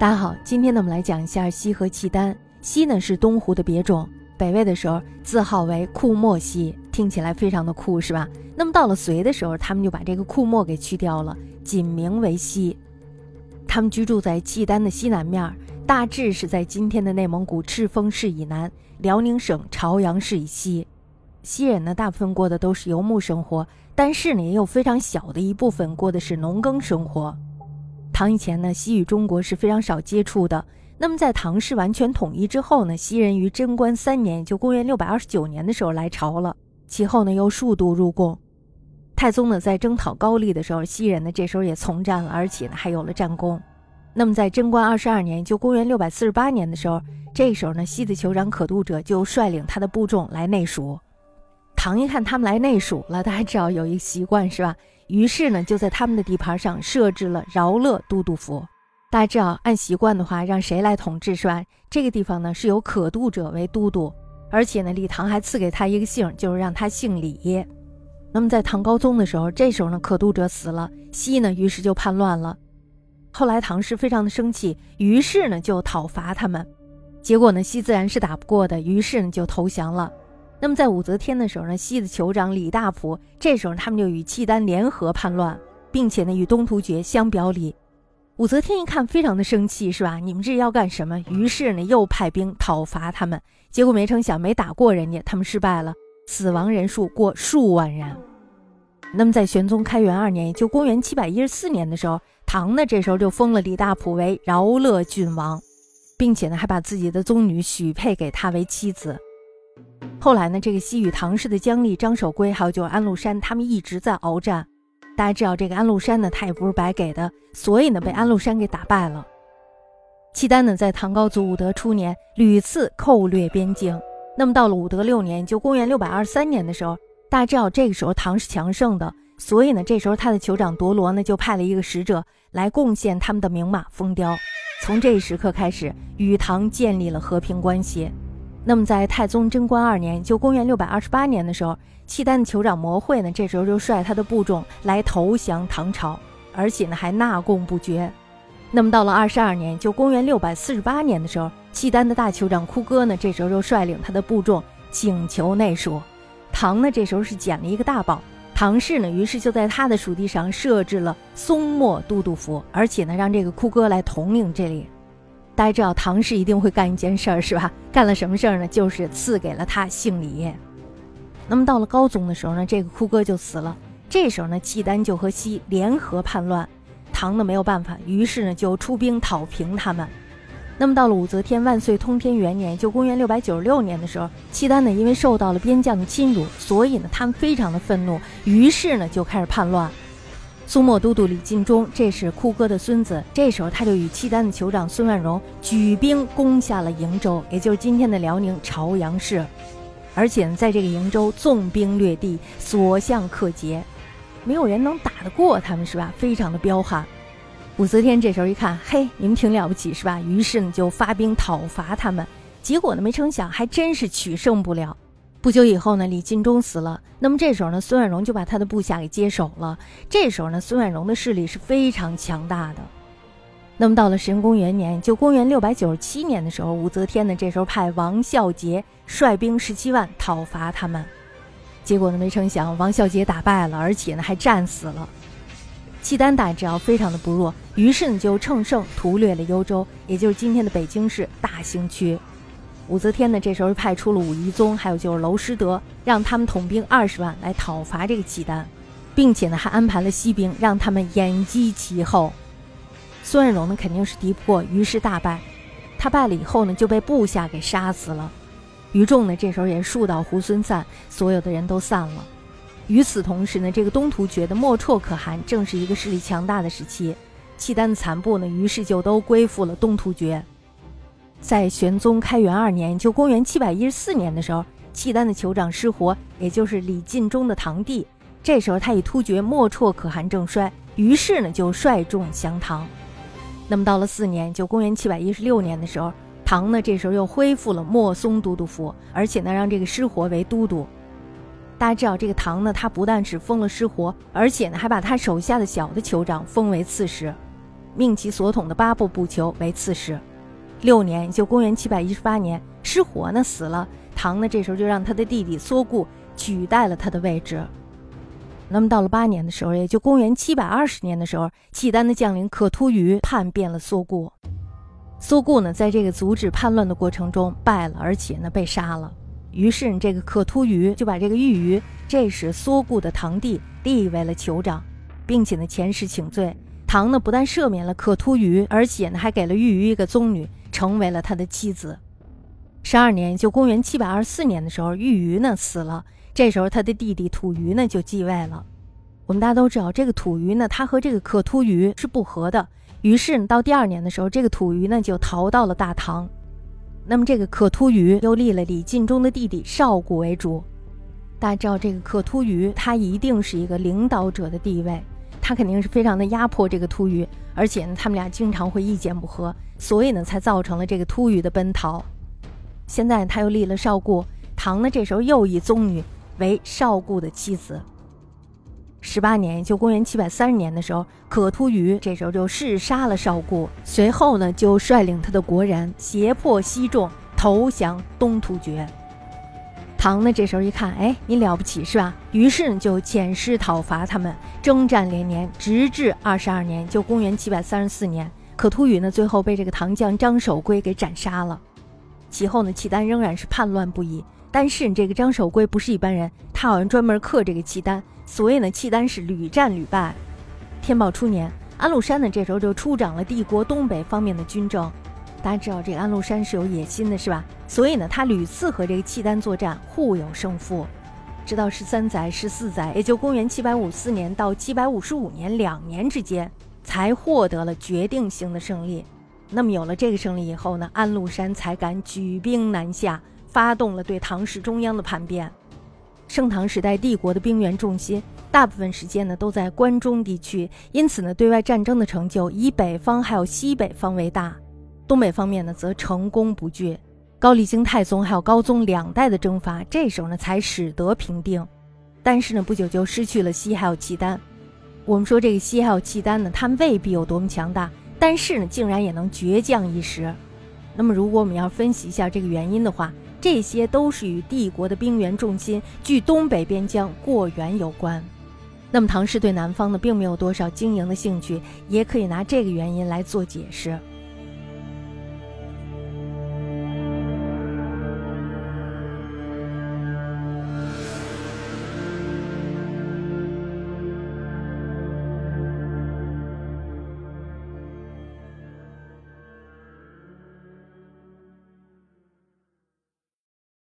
大家好，今天呢我们来讲一下西和契丹。西呢是东湖的别种，北魏的时候字号为库莫西，听起来非常的酷，是吧？那么到了隋的时候，他们就把这个库莫给去掉了，仅名为西。他们居住在契丹的西南面，大致是在今天的内蒙古赤峰市以南，辽宁省朝阳市以西。西人呢大部分过的都是游牧生活，但是呢也有非常小的一部分过的是农耕生活。唐以前呢，西与中国是非常少接触的。那么在唐氏完全统一之后呢，西人于贞观三年，就公元六百二十九年的时候来朝了。其后呢，又数度入贡。太宗呢在征讨高丽的时候，西人呢这时候也从战了，而且呢还有了战功。那么在贞观二十二年，就公元六百四十八年的时候，这时候呢，西的酋长可度者就率领他的部众来内属。唐一看他们来内属了，大家知道有一个习惯是吧？于是呢，就在他们的地盘上设置了饶乐都督府。大家知道，按习惯的话，让谁来统治是吧？这个地方呢是由可度者为都督，而且呢，李唐还赐给他一个姓，就是让他姓李。那么在唐高宗的时候，这时候呢，可度者死了，西呢于是就叛乱了。后来唐氏非常的生气，于是呢就讨伐他们，结果呢西自然是打不过的，于是呢就投降了。那么在武则天的时候呢，西的酋长李大普这时候他们就与契丹联合叛乱，并且呢与东突厥相表里。武则天一看非常的生气，是吧？你们这要干什么？于是呢又派兵讨伐他们，结果没成想没打过人家，他们失败了，死亡人数过数万人。那么在玄宗开元二年，也就公元七百一十四年的时候，唐呢这时候就封了李大普为饶乐郡王，并且呢还把自己的宗女许配给他为妻子。后来呢，这个西域唐氏的姜丽、张守珪，还有就是安禄山，他们一直在鏖战。大家知道，这个安禄山呢，他也不是白给的，所以呢，被安禄山给打败了。契丹呢，在唐高祖武德初年屡次寇掠边境。那么到了武德六年，就公元六百二十三年的时候，大家知道这个时候唐是强盛的，所以呢，这时候他的酋长夺罗呢，就派了一个使者来贡献他们的名马风雕。从这一时刻开始，与唐建立了和平关系。那么，在太宗贞观二年，就公元六百二十八年的时候，契丹的酋长摩会呢，这时候就率他的部众来投降唐朝，而且呢还纳贡不绝。那么到了二十二年，就公元六百四十八年的时候，契丹的大酋长哭哥呢，这时候就率领他的部众请求内属。唐呢这时候是捡了一个大宝，唐氏呢于是就在他的属地上设置了松漠都督府，而且呢让这个哭哥来统领这里。大家知道唐氏一定会干一件事儿，是吧？干了什么事儿呢？就是赐给了他姓李。那么到了高宗的时候呢，这个哭哥就死了。这时候呢，契丹就和西联合叛乱，唐呢没有办法，于是呢就出兵讨平他们。那么到了武则天万岁通天元年，就公元六百九十六年的时候，契丹呢因为受到了边将的侵辱，所以呢他们非常的愤怒，于是呢就开始叛乱。苏莫都督李进忠，这是库哥的孙子。这时候，他就与契丹的酋长孙万荣举兵攻下了瀛州，也就是今天的辽宁朝阳市。而且呢，在这个瀛州纵兵掠地，所向克捷，没有人能打得过他们，是吧？非常的彪悍。武则天这时候一看，嘿，你们挺了不起，是吧？于是呢，就发兵讨伐他们。结果呢，没成想，还真是取胜不了。不久以后呢，李进忠死了。那么这时候呢，孙万荣就把他的部下给接手了。这时候呢，孙万荣的势力是非常强大的。那么到了神功元年，就公元六百九十七年的时候，武则天呢这时候派王孝杰率兵十七万讨伐他们。结果呢，没成想王孝杰打败了，而且呢还战死了。契丹大只要非常的不弱，于是呢就乘胜屠掠了幽州，也就是今天的北京市大兴区。武则天呢，这时候派出了武夷宗，还有就是娄师德，让他们统兵二十万来讨伐这个契丹，并且呢，还安排了西兵，让他们掩击其后。孙万荣呢，肯定是敌不过，于是大败。他败了以后呢，就被部下给杀死了。于众呢，这时候也树倒猢狲散，所有的人都散了。与此同时呢，这个东突厥的莫绰可汗正是一个势力强大的时期，契丹的残部呢，于是就都归附了东突厥。在玄宗开元二年，就公元七百一十四年的时候，契丹的酋长失活，也就是李进忠的堂弟。这时候他已突厥莫绰可汗正衰，于是呢就率众降唐。那么到了四年，就公元七百一十六年的时候，唐呢这时候又恢复了莫松都督府，而且呢让这个失活为都督。大家知道这个唐呢，他不但只封了失活，而且呢还把他手下的小的酋长封为刺史。命其所统的八部部酋为刺史。六年，就公元七百一十八年，失火呢死了。唐呢这时候就让他的弟弟缩固取代了他的位置。那么到了八年的时候，也就公元七百二十年的时候，契丹的将领可突于叛变了缩固。缩固呢在这个阻止叛乱的过程中败了，而且呢被杀了。于是这个可突于就把这个玉于，这是缩固的堂弟，立为了酋长，并且呢前世请罪。唐呢不但赦免了可突于，而且呢还给了玉于一个宗女。成为了他的妻子。十二年，就公元七百二十四年的时候，玉鱼呢死了。这时候，他的弟弟吐鱼呢就继位了。我们大家都知道，这个吐鱼呢，他和这个可突于是不和的。于是呢，到第二年的时候，这个吐鱼呢就逃到了大唐。那么，这个可突于又立了李进忠的弟弟少固为主。大家知道，这个可突于他一定是一个领导者的地位。他肯定是非常的压迫这个突厥，而且呢，他们俩经常会意见不合，所以呢，才造成了这个突厥的奔逃。现在他又立了少固，唐呢这时候又以宗女为少固的妻子。十八年，就公元七百三十年的时候，可突于这时候就弑杀了少固，随后呢，就率领他的国人胁迫西众投降东突厥。唐呢，这时候一看，哎，你了不起是吧？于是呢，就遣师讨伐他们，征战连年，直至二十二年，就公元七百三十四年，可突语呢，最后被这个唐将张守珪给斩杀了。其后呢，契丹仍然是叛乱不已，但是这个张守珪不是一般人，他好像专门克这个契丹，所以呢，契丹是屡战屡败。天宝初年，安禄山呢，这时候就出掌了帝国东北方面的军政。大家知道这个安禄山是有野心的，是吧？所以呢，他屡次和这个契丹作战，互有胜负。直到十三载、十四载，也就公元七百五四年到七百五十五年两年之间，才获得了决定性的胜利。那么有了这个胜利以后呢，安禄山才敢举兵南下，发动了对唐室中央的叛变。盛唐时代，帝国的兵源重心大部分时间呢都在关中地区，因此呢，对外战争的成就以北方还有西北方为大。东北方面呢，则成功不惧。高丽京太宗还有高宗两代的征伐，这时候呢才使得平定。但是呢，不久就失去了西还有契丹。我们说这个西还有契丹呢，他们未必有多么强大，但是呢，竟然也能倔强一时。那么，如果我们要分析一下这个原因的话，这些都是与帝国的兵源重心距东北边疆过远有关。那么，唐氏对南方呢，并没有多少经营的兴趣，也可以拿这个原因来做解释。